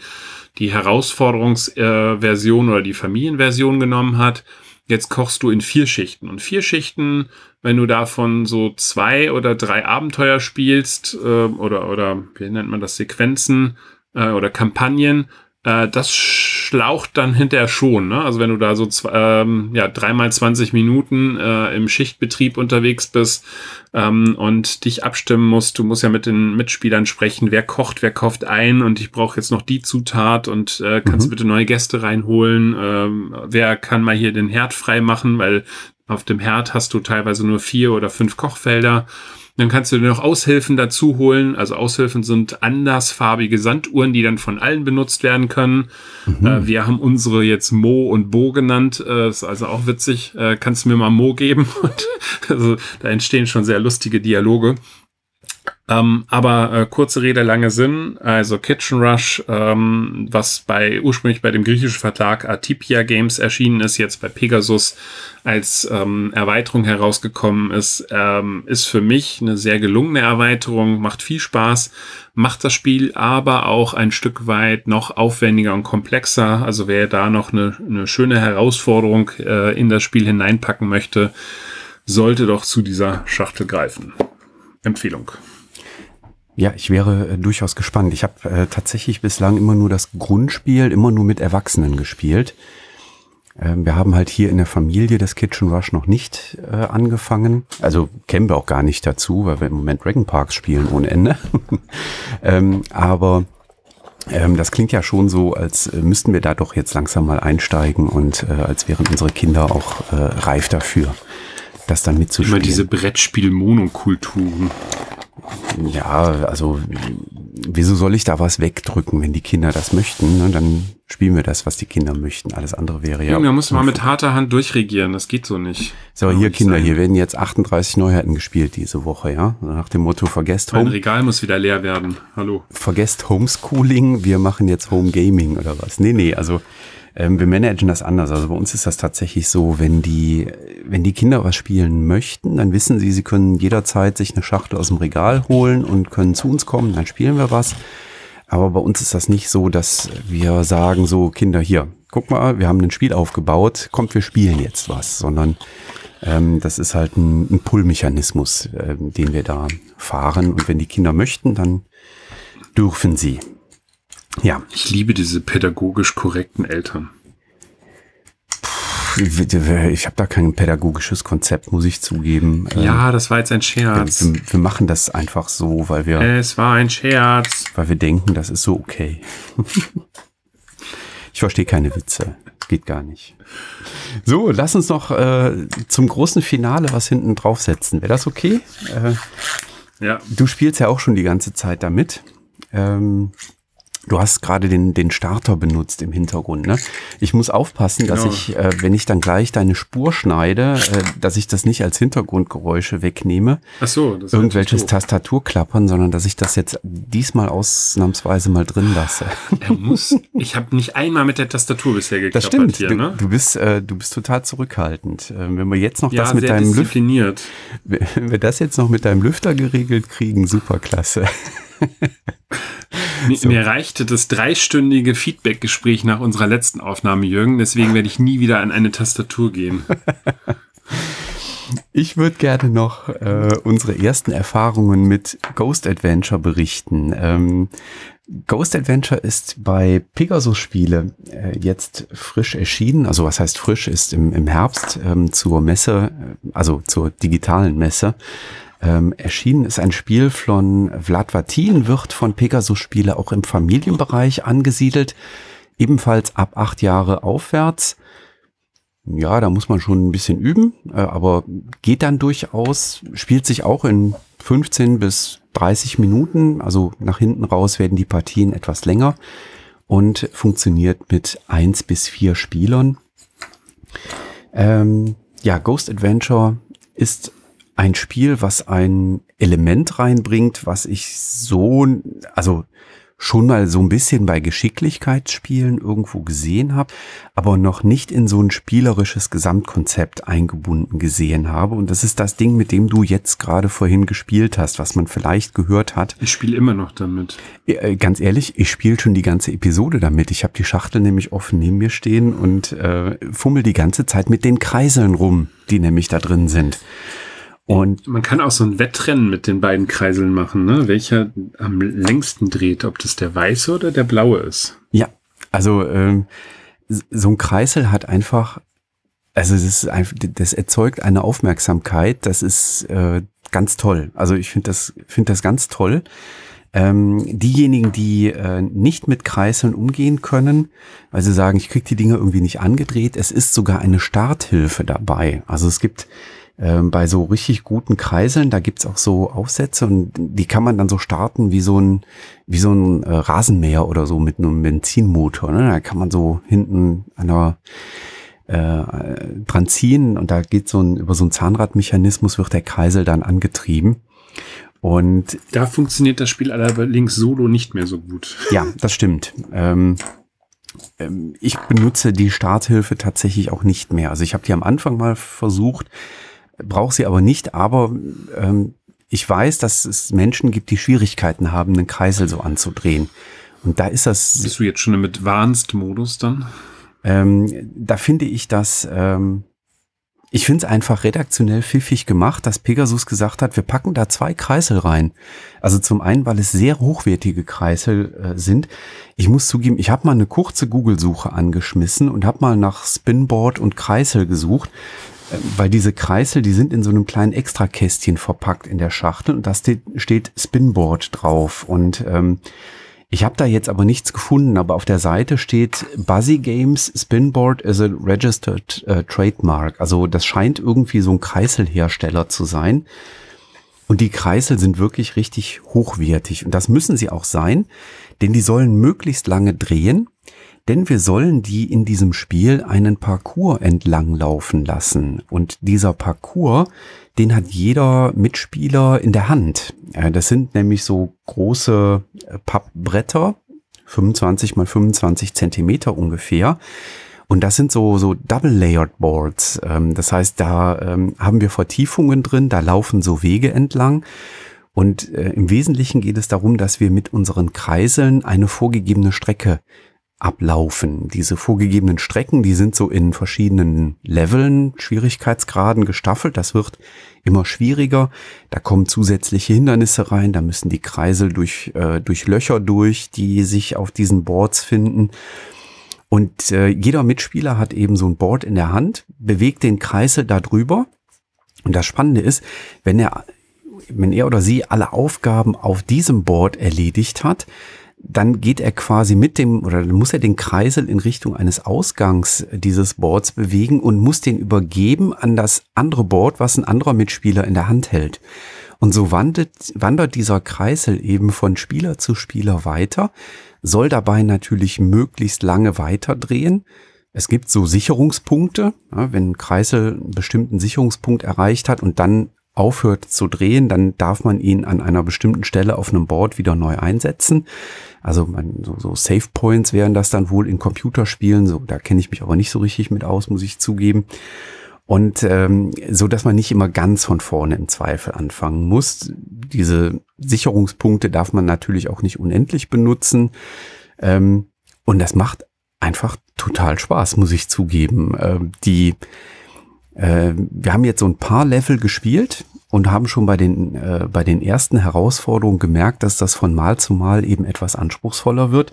die Herausforderungsversion äh, oder die Familienversion genommen hat. Jetzt kochst du in vier Schichten. Und vier Schichten, wenn du davon so zwei oder drei Abenteuer spielst, äh, oder, oder wie nennt man das, Sequenzen äh, oder Kampagnen, äh, das schlaucht dann hinterher schon. Ne? Also wenn du da so zwei, ähm, ja, dreimal 20 Minuten äh, im Schichtbetrieb unterwegs bist ähm, und dich abstimmen musst, du musst ja mit den Mitspielern sprechen, wer kocht, wer kauft ein und ich brauche jetzt noch die Zutat und äh, kannst mhm. bitte neue Gäste reinholen. Ähm, wer kann mal hier den Herd frei machen, weil auf dem Herd hast du teilweise nur vier oder fünf Kochfelder. Dann kannst du dir noch Aushilfen dazu holen. Also Aushilfen sind andersfarbige Sanduhren, die dann von allen benutzt werden können. Mhm. Äh, wir haben unsere jetzt Mo und Bo genannt. Äh, ist also auch witzig. Äh, kannst du mir mal Mo geben? also da entstehen schon sehr lustige Dialoge. Ähm, aber äh, kurze Rede, lange Sinn. Also Kitchen Rush, ähm, was bei ursprünglich bei dem griechischen Verlag Atipia Games erschienen ist, jetzt bei Pegasus als ähm, Erweiterung herausgekommen ist, ähm, ist für mich eine sehr gelungene Erweiterung, macht viel Spaß, macht das Spiel aber auch ein Stück weit noch aufwendiger und komplexer. Also wer da noch eine, eine schöne Herausforderung äh, in das Spiel hineinpacken möchte, sollte doch zu dieser Schachtel greifen. Empfehlung. Ja, ich wäre äh, durchaus gespannt. Ich habe äh, tatsächlich bislang immer nur das Grundspiel, immer nur mit Erwachsenen gespielt. Ähm, wir haben halt hier in der Familie das Kitchen Rush noch nicht äh, angefangen. Also kennen wir auch gar nicht dazu, weil wir im Moment Dragon Parks spielen ohne Ende. ähm, aber ähm, das klingt ja schon so, als äh, müssten wir da doch jetzt langsam mal einsteigen und äh, als wären unsere Kinder auch äh, reif dafür, das dann mitzuspielen. Immer diese Brettspiel-Monokulturen. Ja, also wieso soll ich da was wegdrücken, wenn die Kinder das möchten? Ne? Dann spielen wir das, was die Kinder möchten. Alles andere wäre ja. Ja, muss mal mit harter Hand durchregieren. Das geht so nicht. So, hier Kinder, sein. hier werden jetzt 38 Neuheiten gespielt diese Woche, ja. Nach dem Motto vergesst Home. Mein Regal muss wieder leer werden. Hallo. Vergesst Homeschooling, wir machen jetzt Home Gaming oder was? Nee, nee, also ähm, wir managen das anders. Also bei uns ist das tatsächlich so, wenn die, wenn die Kinder was spielen möchten, dann wissen sie, sie können jederzeit sich eine Schachtel aus dem Regal holen und können zu uns kommen, dann spielen wir was. Aber bei uns ist das nicht so, dass wir sagen, so Kinder hier, guck mal, wir haben ein Spiel aufgebaut, kommt, wir spielen jetzt was, sondern ähm, das ist halt ein, ein Pull-Mechanismus, äh, den wir da fahren. Und wenn die Kinder möchten, dann dürfen sie. Ja. Ich liebe diese pädagogisch korrekten Eltern. Ich habe da kein pädagogisches Konzept, muss ich zugeben. Ja, das war jetzt ein Scherz. Wir, wir, machen das einfach so, weil wir. Es war ein Scherz. Weil wir denken, das ist so okay. ich verstehe keine Witze. Geht gar nicht. So, lass uns noch äh, zum großen Finale was hinten draufsetzen. Wäre das okay? Äh, ja. Du spielst ja auch schon die ganze Zeit damit. Ähm, Du hast gerade den, den Starter benutzt im Hintergrund. Ne? Ich muss aufpassen, genau. dass ich, äh, wenn ich dann gleich deine Spur schneide, äh, dass ich das nicht als Hintergrundgeräusche wegnehme. Ach so, das irgendwelches Tastaturklappern, sondern dass ich das jetzt diesmal ausnahmsweise mal drin lasse. Er muss. Ich habe nicht einmal mit der Tastatur bisher geklappert das stimmt. hier. Ne? Du, du bist, äh, du bist total zurückhaltend. Äh, wenn wir jetzt noch ja, das mit deinem Lüfter, wenn wir das jetzt noch mit deinem Lüfter geregelt kriegen, super klasse. Mir, so. mir reichte das dreistündige Feedback-Gespräch nach unserer letzten Aufnahme, Jürgen. Deswegen werde ich nie wieder an eine Tastatur gehen. Ich würde gerne noch äh, unsere ersten Erfahrungen mit Ghost Adventure berichten. Ähm, Ghost Adventure ist bei Pegasus Spiele äh, jetzt frisch erschienen. Also was heißt frisch? Ist im, im Herbst ähm, zur Messe, äh, also zur digitalen Messe ähm, erschienen ist ein Spiel von Vlad Vatin, wird von Pegasus Spiele auch im Familienbereich angesiedelt, ebenfalls ab acht Jahre aufwärts. Ja, da muss man schon ein bisschen üben, äh, aber geht dann durchaus, spielt sich auch in 15 bis 30 Minuten, also nach hinten raus werden die Partien etwas länger und funktioniert mit eins bis vier Spielern. Ähm, ja, Ghost Adventure ist ein Spiel, was ein Element reinbringt, was ich so, also schon mal so ein bisschen bei Geschicklichkeitsspielen irgendwo gesehen habe, aber noch nicht in so ein spielerisches Gesamtkonzept eingebunden gesehen habe. Und das ist das Ding, mit dem du jetzt gerade vorhin gespielt hast, was man vielleicht gehört hat. Ich spiele immer noch damit. Äh, ganz ehrlich, ich spiele schon die ganze Episode damit. Ich habe die Schachtel nämlich offen neben mir stehen und äh, fummel die ganze Zeit mit den Kreiseln rum, die nämlich da drin sind. Und man kann auch so ein Wettrennen mit den beiden Kreiseln machen, ne? Welcher am längsten dreht, ob das der weiße oder der blaue ist. Ja, also ähm, so ein Kreisel hat einfach, also das ist einfach, das erzeugt eine Aufmerksamkeit. Das ist äh, ganz toll. Also ich finde das, finde das ganz toll. Ähm, diejenigen, die äh, nicht mit Kreiseln umgehen können, weil sie sagen, ich kriege die Dinge irgendwie nicht angedreht, es ist sogar eine Starthilfe dabei. Also es gibt ähm, bei so richtig guten Kreiseln, da gibt's auch so Aufsätze und die kann man dann so starten wie so ein, wie so ein äh, Rasenmäher oder so mit einem Benzinmotor. Ne? Da kann man so hinten an der äh, dran ziehen und da geht so ein, über so ein Zahnradmechanismus wird der Kreisel dann angetrieben. Und da funktioniert das Spiel allerdings solo nicht mehr so gut. Ja, das stimmt. Ähm, ähm ich benutze die Starthilfe tatsächlich auch nicht mehr. Also ich habe die am Anfang mal versucht, brauche sie aber nicht, aber ähm, ich weiß, dass es Menschen gibt, die Schwierigkeiten haben, einen Kreisel so anzudrehen. Und da ist das. Bist du jetzt schon im Advanced-Modus dann? Ähm, da finde ich das, ähm, ich finde es einfach redaktionell pfiffig gemacht, dass Pegasus gesagt hat, wir packen da zwei Kreisel rein. Also zum einen, weil es sehr hochwertige Kreisel äh, sind. Ich muss zugeben, ich habe mal eine kurze Google-Suche angeschmissen und habe mal nach Spinboard und Kreisel gesucht weil diese Kreisel, die sind in so einem kleinen Extrakästchen verpackt in der Schachtel und da steht Spinboard drauf. Und ähm, ich habe da jetzt aber nichts gefunden, aber auf der Seite steht Buzzy Games Spinboard is a registered uh, trademark. Also das scheint irgendwie so ein Kreiselhersteller zu sein. Und die Kreisel sind wirklich richtig hochwertig. Und das müssen sie auch sein, denn die sollen möglichst lange drehen denn wir sollen die in diesem Spiel einen Parcours entlang laufen lassen. Und dieser Parcours, den hat jeder Mitspieler in der Hand. Das sind nämlich so große äh, Pappbretter, 25 mal 25 Zentimeter ungefähr. Und das sind so, so Double-Layered Boards. Ähm, das heißt, da ähm, haben wir Vertiefungen drin, da laufen so Wege entlang. Und äh, im Wesentlichen geht es darum, dass wir mit unseren Kreiseln eine vorgegebene Strecke ablaufen. Diese vorgegebenen Strecken, die sind so in verschiedenen Leveln, Schwierigkeitsgraden gestaffelt. Das wird immer schwieriger. Da kommen zusätzliche Hindernisse rein. Da müssen die Kreisel durch, äh, durch Löcher durch, die sich auf diesen Boards finden. Und äh, jeder Mitspieler hat eben so ein Board in der Hand, bewegt den Kreisel da drüber. Und das Spannende ist, wenn er, wenn er oder sie alle Aufgaben auf diesem Board erledigt hat, dann geht er quasi mit dem, oder dann muss er den Kreisel in Richtung eines Ausgangs dieses Boards bewegen und muss den übergeben an das andere Board, was ein anderer Mitspieler in der Hand hält. Und so wandert, wandert dieser Kreisel eben von Spieler zu Spieler weiter. soll dabei natürlich möglichst lange weiterdrehen. Es gibt so Sicherungspunkte, ja, wenn ein Kreisel einen bestimmten Sicherungspunkt erreicht hat und dann aufhört zu drehen, dann darf man ihn an einer bestimmten Stelle auf einem Board wieder neu einsetzen. Also man, so, so Save Points wären das dann wohl in Computerspielen. So, da kenne ich mich aber nicht so richtig mit aus, muss ich zugeben. Und ähm, so, dass man nicht immer ganz von vorne im Zweifel anfangen muss. Diese Sicherungspunkte darf man natürlich auch nicht unendlich benutzen. Ähm, und das macht einfach total Spaß, muss ich zugeben. Ähm, die äh, wir haben jetzt so ein paar Level gespielt und haben schon bei den, äh, bei den ersten Herausforderungen gemerkt, dass das von Mal zu Mal eben etwas anspruchsvoller wird.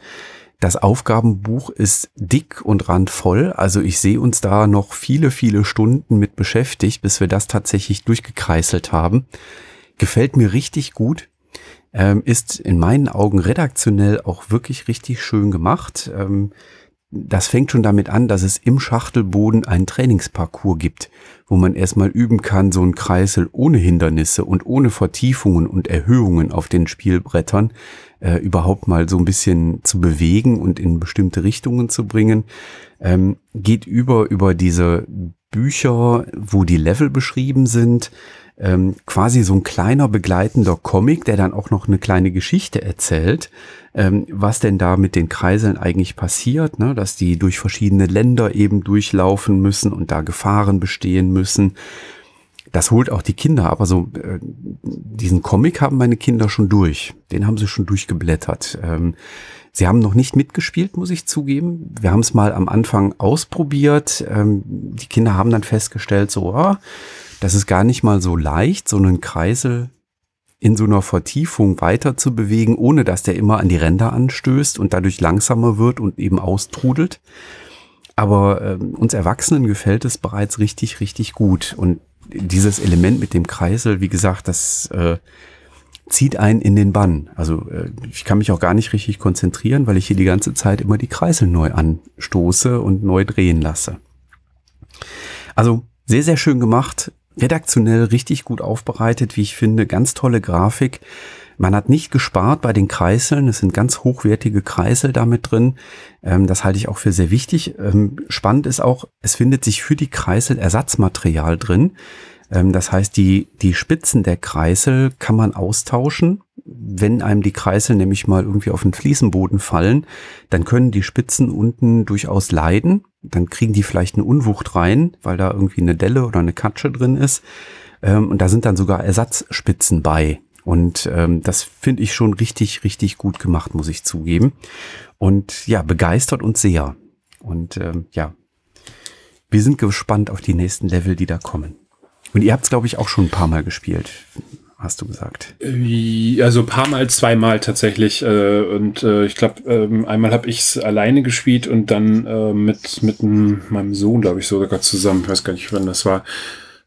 Das Aufgabenbuch ist dick und randvoll, also ich sehe uns da noch viele, viele Stunden mit beschäftigt, bis wir das tatsächlich durchgekreiselt haben. Gefällt mir richtig gut, ähm, ist in meinen Augen redaktionell auch wirklich richtig schön gemacht. Ähm, das fängt schon damit an, dass es im Schachtelboden einen Trainingsparcours gibt, wo man erstmal üben kann, so einen Kreisel ohne Hindernisse und ohne Vertiefungen und Erhöhungen auf den Spielbrettern äh, überhaupt mal so ein bisschen zu bewegen und in bestimmte Richtungen zu bringen. Ähm, geht über über diese Bücher, wo die Level beschrieben sind, ähm, quasi so ein kleiner begleitender Comic, der dann auch noch eine kleine Geschichte erzählt, ähm, was denn da mit den Kreiseln eigentlich passiert, ne? dass die durch verschiedene Länder eben durchlaufen müssen und da Gefahren bestehen müssen. Das holt auch die Kinder, aber so äh, diesen Comic haben meine Kinder schon durch. Den haben sie schon durchgeblättert. Ähm, sie haben noch nicht mitgespielt, muss ich zugeben. Wir haben es mal am Anfang ausprobiert. Ähm, die Kinder haben dann festgestellt, so, ah, das ist gar nicht mal so leicht, so einen Kreisel in so einer Vertiefung weiter zu bewegen, ohne dass der immer an die Ränder anstößt und dadurch langsamer wird und eben austrudelt. Aber äh, uns Erwachsenen gefällt es bereits richtig, richtig gut. Und dieses Element mit dem Kreisel, wie gesagt, das äh, zieht einen in den Bann. Also äh, ich kann mich auch gar nicht richtig konzentrieren, weil ich hier die ganze Zeit immer die Kreisel neu anstoße und neu drehen lasse. Also sehr, sehr schön gemacht redaktionell richtig gut aufbereitet, wie ich finde, ganz tolle Grafik. Man hat nicht gespart bei den Kreiseln. Es sind ganz hochwertige Kreisel damit drin. Ähm, das halte ich auch für sehr wichtig. Ähm, spannend ist auch, es findet sich für die Kreisel Ersatzmaterial drin. Ähm, das heißt, die, die Spitzen der Kreisel kann man austauschen. Wenn einem die Kreisel nämlich mal irgendwie auf den Fliesenboden fallen, dann können die Spitzen unten durchaus leiden. Dann kriegen die vielleicht eine Unwucht rein, weil da irgendwie eine Delle oder eine Katsche drin ist. Ähm, und da sind dann sogar Ersatzspitzen bei. Und ähm, das finde ich schon richtig, richtig gut gemacht, muss ich zugeben. Und ja, begeistert uns sehr. Und ähm, ja, wir sind gespannt auf die nächsten Level, die da kommen. Und ihr habt es, glaube ich, auch schon ein paar Mal gespielt, hast du gesagt. Äh, also ein paar Mal, zweimal tatsächlich. Äh, und äh, ich glaube, ähm, einmal habe ich es alleine gespielt und dann mit, mit meinem Sohn, glaube ich, sogar zusammen. Ich weiß gar nicht, wann das war.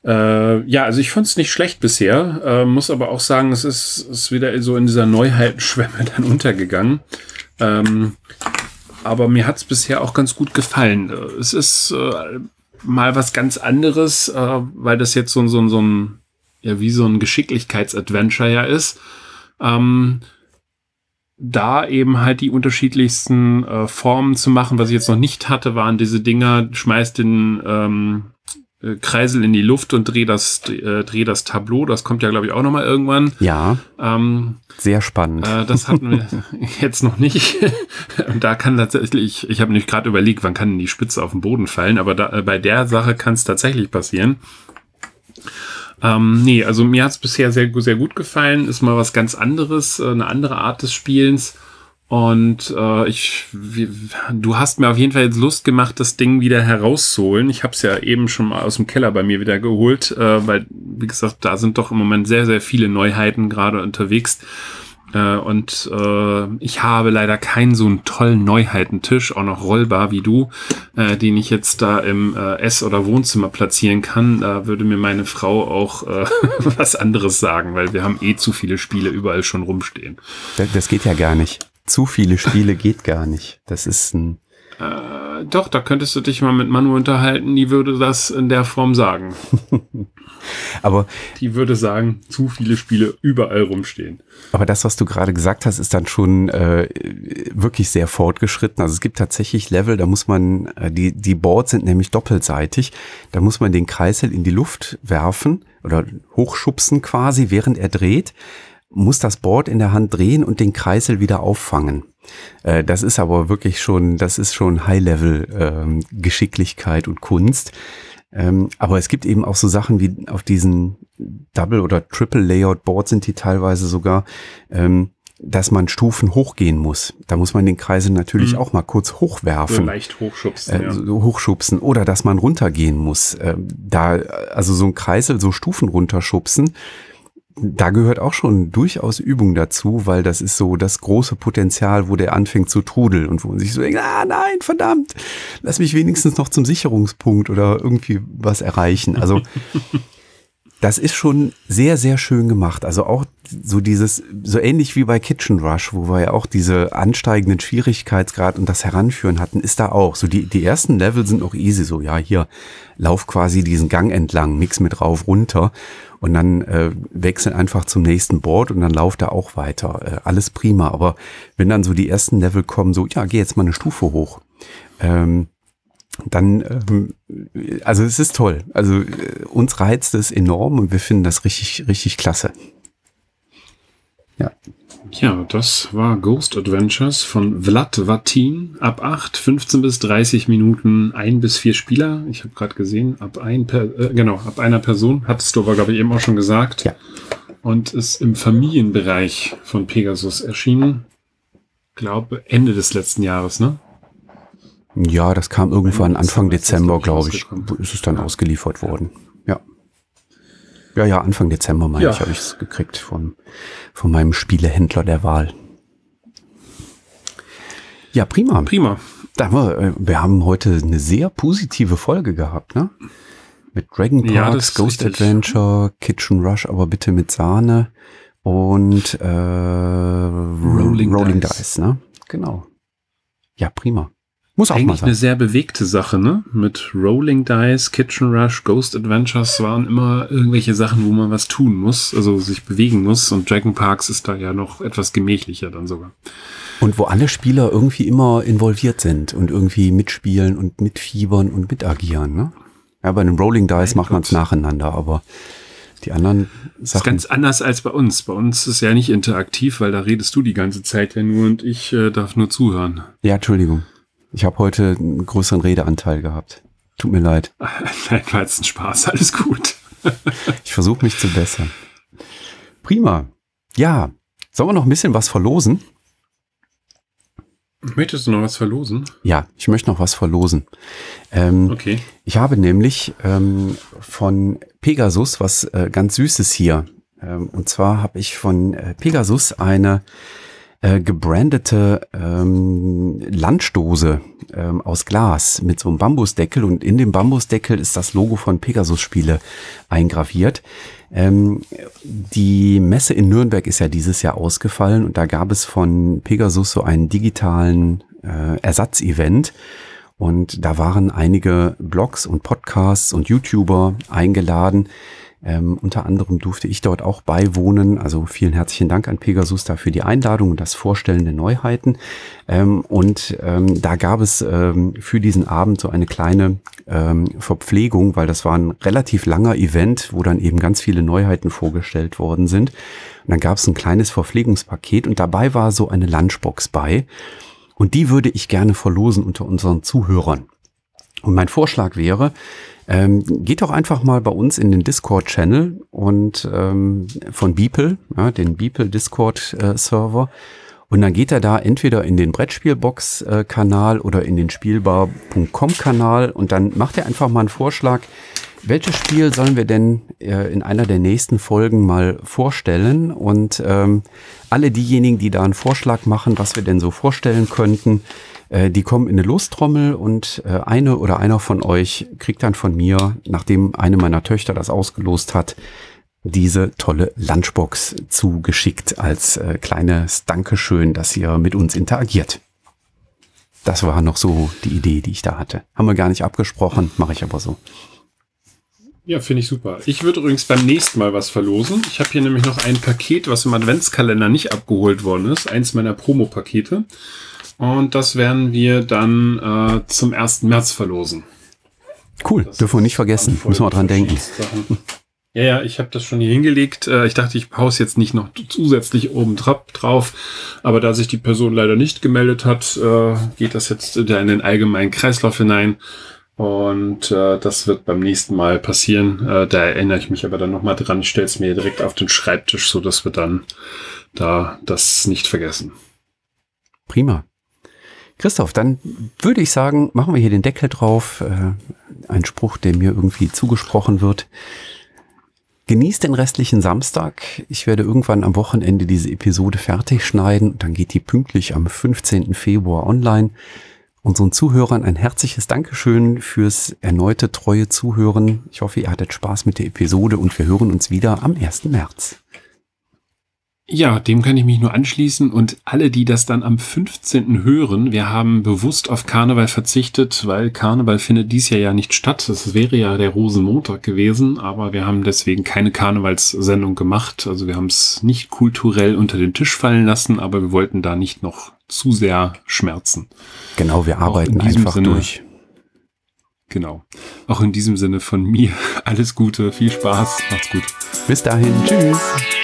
ja, also ich fand es nicht schlecht bisher, muss aber auch sagen, es ist, ist wieder so in dieser Neuheitenschwemme dann untergegangen. Ähm, aber mir hat es bisher auch ganz gut gefallen. Es ist mal was ganz anderes, äh, weil das jetzt so, so, so ein, ja, wie so ein Geschicklichkeitsadventure ja ist. Ähm, da eben halt die unterschiedlichsten äh, Formen zu machen. Was ich jetzt noch nicht hatte, waren diese Dinger, schmeißt den ähm, äh, Kreisel in die Luft und dreh das, äh, dreh das Tableau. Das kommt ja, glaube ich, auch noch mal irgendwann. Ja. Ähm, sehr spannend. Äh, das hatten wir jetzt noch nicht. und da kann tatsächlich, ich habe nämlich gerade überlegt, wann kann die Spitze auf den Boden fallen, aber da, äh, bei der Sache kann es tatsächlich passieren. Ähm, nee, also mir hat es bisher sehr, sehr gut gefallen. Ist mal was ganz anderes, äh, eine andere Art des Spielens. Und äh, ich, wie, du hast mir auf jeden Fall jetzt Lust gemacht, das Ding wieder herauszuholen. Ich habe es ja eben schon mal aus dem Keller bei mir wieder geholt, äh, weil, wie gesagt, da sind doch im Moment sehr, sehr viele Neuheiten gerade unterwegs. Äh, und äh, ich habe leider keinen so einen tollen Neuheitentisch, auch noch rollbar wie du, äh, den ich jetzt da im äh, Ess- oder Wohnzimmer platzieren kann. Da würde mir meine Frau auch was anderes sagen, weil wir haben eh zu viele Spiele überall schon rumstehen. Das, das geht ja gar nicht zu viele Spiele geht gar nicht. Das ist ein. Äh, doch, da könntest du dich mal mit Manu unterhalten, die würde das in der Form sagen. aber die würde sagen, zu viele Spiele überall rumstehen. Aber das, was du gerade gesagt hast, ist dann schon äh, wirklich sehr fortgeschritten. Also es gibt tatsächlich Level, da muss man, äh, die, die Boards sind nämlich doppelseitig, da muss man den Kreisel in die Luft werfen oder hochschubsen quasi, während er dreht, muss das Board in der Hand drehen und den Kreisel wieder auffangen. Äh, das ist aber wirklich schon, das ist schon High-Level ähm, Geschicklichkeit und Kunst. Ähm, aber es gibt eben auch so Sachen wie auf diesen Double- oder Triple-Layout-Boards sind die teilweise sogar, ähm, dass man Stufen hochgehen muss. Da muss man den Kreisel natürlich mhm. auch mal kurz hochwerfen. Leicht hochschubsen. Äh, so hochschubsen. Oder dass man runtergehen muss. Äh, da, also so ein Kreisel, so Stufen runterschubsen, da gehört auch schon durchaus Übung dazu, weil das ist so das große Potenzial, wo der anfängt zu trudeln und wo man sich so denkt, ah nein, verdammt, lass mich wenigstens noch zum Sicherungspunkt oder irgendwie was erreichen. Also das ist schon sehr, sehr schön gemacht. Also auch so dieses, so ähnlich wie bei Kitchen Rush, wo wir ja auch diese ansteigenden Schwierigkeitsgrad und das Heranführen hatten, ist da auch. So die, die ersten Level sind noch easy, so ja, hier lauf quasi diesen Gang entlang, nix mit rauf, runter und dann äh, wechsel einfach zum nächsten Board und dann lauft er auch weiter. Äh, alles prima. Aber wenn dann so die ersten Level kommen, so, ja, geh jetzt mal eine Stufe hoch. Ähm, dann, ähm, also es ist toll. Also äh, uns reizt es enorm und wir finden das richtig, richtig klasse. Ja. Ja, das war Ghost Adventures von Vlad Vatin. Ab 8, 15 bis 30 Minuten, ein bis vier Spieler. Ich habe gerade gesehen, ab ein per, äh, genau, ab einer Person, hattest du aber, glaube ich, eben auch schon gesagt. Ja. Und ist im Familienbereich von Pegasus erschienen. Glaube Ende des letzten Jahres, ne? Ja, das kam irgendwann Anfang Dezember, glaube ich, ist es dann ausgeliefert worden. Ja. Ja, ja, Anfang Dezember, meine ja. ich, habe ich es gekriegt von, von meinem Spielehändler der Wahl. Ja, prima. Prima. Da wir, äh, wir haben heute eine sehr positive Folge gehabt, ne? Mit Dragon Parks, ja, Ghost richtig. Adventure, Kitchen Rush, aber bitte mit Sahne und äh, Rolling, Rolling Dice. Dice, ne? Genau. Ja, prima. Muss auch Eigentlich mal sein. eine sehr bewegte Sache, ne? Mit Rolling Dice, Kitchen Rush, Ghost Adventures waren immer irgendwelche Sachen, wo man was tun muss, also sich bewegen muss. Und Dragon Parks ist da ja noch etwas gemächlicher dann sogar. Und wo alle Spieler irgendwie immer involviert sind und irgendwie mitspielen und mitfiebern und mitagieren, ne? Ja, bei einem Rolling Dice macht man es nacheinander, aber die anderen Sachen. Das ist ganz anders als bei uns. Bei uns ist ja nicht interaktiv, weil da redest du die ganze Zeit ja nur und ich äh, darf nur zuhören. Ja, Entschuldigung. Ich habe heute einen größeren Redeanteil gehabt. Tut mir leid. Nein, war jetzt ein Spaß. Alles gut. ich versuche mich zu bessern. Prima. Ja, sollen wir noch ein bisschen was verlosen? Möchtest du noch was verlosen? Ja, ich möchte noch was verlosen. Ähm, okay. Ich habe nämlich ähm, von Pegasus was äh, ganz Süßes hier. Ähm, und zwar habe ich von äh, Pegasus eine äh, gebrandete ähm, Landstoße ähm, aus Glas mit so einem Bambusdeckel und in dem Bambusdeckel ist das Logo von Pegasus Spiele eingraviert. Ähm, die Messe in Nürnberg ist ja dieses Jahr ausgefallen und da gab es von Pegasus so einen digitalen äh, Ersatzevent. Und da waren einige Blogs und Podcasts und YouTuber eingeladen, ähm, unter anderem durfte ich dort auch beiwohnen. Also vielen herzlichen Dank an Pegasus dafür die Einladung und das Vorstellen der Neuheiten. Ähm, und ähm, da gab es ähm, für diesen Abend so eine kleine ähm, Verpflegung, weil das war ein relativ langer Event, wo dann eben ganz viele Neuheiten vorgestellt worden sind. Und dann gab es ein kleines Verpflegungspaket und dabei war so eine Lunchbox bei. Und die würde ich gerne verlosen unter unseren Zuhörern. Und mein Vorschlag wäre, ähm, geht doch einfach mal bei uns in den Discord-Channel und ähm, von Beeple, ja, den Beeple Discord-Server. Und dann geht er da entweder in den Brettspielbox-Kanal oder in den Spielbar.com-Kanal und dann macht er einfach mal einen Vorschlag, welches Spiel sollen wir denn äh, in einer der nächsten Folgen mal vorstellen? Und ähm, alle diejenigen, die da einen Vorschlag machen, was wir denn so vorstellen könnten, äh, die kommen in eine Lostrommel und äh, eine oder einer von euch kriegt dann von mir, nachdem eine meiner Töchter das ausgelost hat, diese tolle Lunchbox zugeschickt als äh, kleines Dankeschön, dass ihr mit uns interagiert. Das war noch so die Idee, die ich da hatte. Haben wir gar nicht abgesprochen, mache ich aber so. Ja, finde ich super. Ich würde übrigens beim nächsten Mal was verlosen. Ich habe hier nämlich noch ein Paket, was im Adventskalender nicht abgeholt worden ist. Eins meiner Promo-Pakete. Und das werden wir dann äh, zum 1. März verlosen. Cool, das dürfen wir nicht vergessen. Müssen wir dran denken. Ja, ja, ich habe das schon hier hingelegt. Äh, ich dachte, ich pause jetzt nicht noch zusätzlich oben drauf. Aber da sich die Person leider nicht gemeldet hat, äh, geht das jetzt in den allgemeinen Kreislauf hinein. Und äh, das wird beim nächsten Mal passieren. Äh, da erinnere ich mich aber dann nochmal dran. Ich stelle es mir direkt auf den Schreibtisch, so dass wir dann da das nicht vergessen. Prima. Christoph, dann würde ich sagen, machen wir hier den Deckel drauf. Äh, ein Spruch, der mir irgendwie zugesprochen wird. Genießt den restlichen Samstag. Ich werde irgendwann am Wochenende diese Episode fertig schneiden. Dann geht die pünktlich am 15. Februar online. Unseren Zuhörern ein herzliches Dankeschön fürs erneute treue Zuhören. Ich hoffe, ihr hattet Spaß mit der Episode und wir hören uns wieder am 1. März. Ja, dem kann ich mich nur anschließen und alle, die das dann am 15. hören, wir haben bewusst auf Karneval verzichtet, weil Karneval findet dies Jahr ja nicht statt. Es wäre ja der Rosenmontag gewesen, aber wir haben deswegen keine Karnevalssendung gemacht. Also wir haben es nicht kulturell unter den Tisch fallen lassen, aber wir wollten da nicht noch zu sehr schmerzen. Genau, wir arbeiten einfach Sinne, durch. Genau. Auch in diesem Sinne von mir alles Gute, viel Spaß, macht's gut. Bis dahin, tschüss.